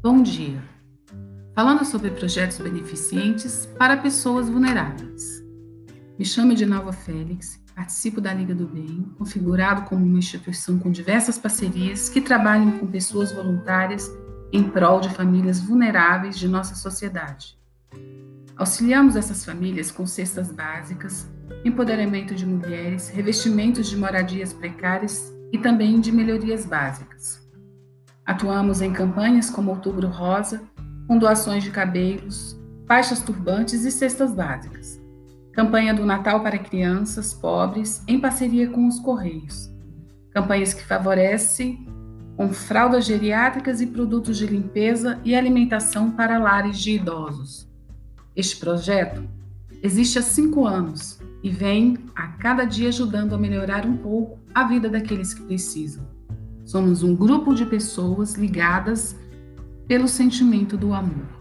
Bom dia! Falando sobre projetos beneficentes para pessoas vulneráveis. Me chamo de Nova Félix, participo da Liga do Bem, configurado como uma instituição com diversas parcerias que trabalham com pessoas voluntárias em prol de famílias vulneráveis de nossa sociedade. Auxiliamos essas famílias com cestas básicas, empoderamento de mulheres, revestimentos de moradias precárias e também de melhorias básicas. Atuamos em campanhas como Outubro Rosa, com doações de cabelos, faixas turbantes e cestas básicas. Campanha do Natal para crianças pobres, em parceria com os Correios. Campanhas que favorecem com fraldas geriátricas e produtos de limpeza e alimentação para lares de idosos. Este projeto existe há cinco anos e vem a cada dia ajudando a melhorar um pouco a vida daqueles que precisam. Somos um grupo de pessoas ligadas pelo sentimento do amor.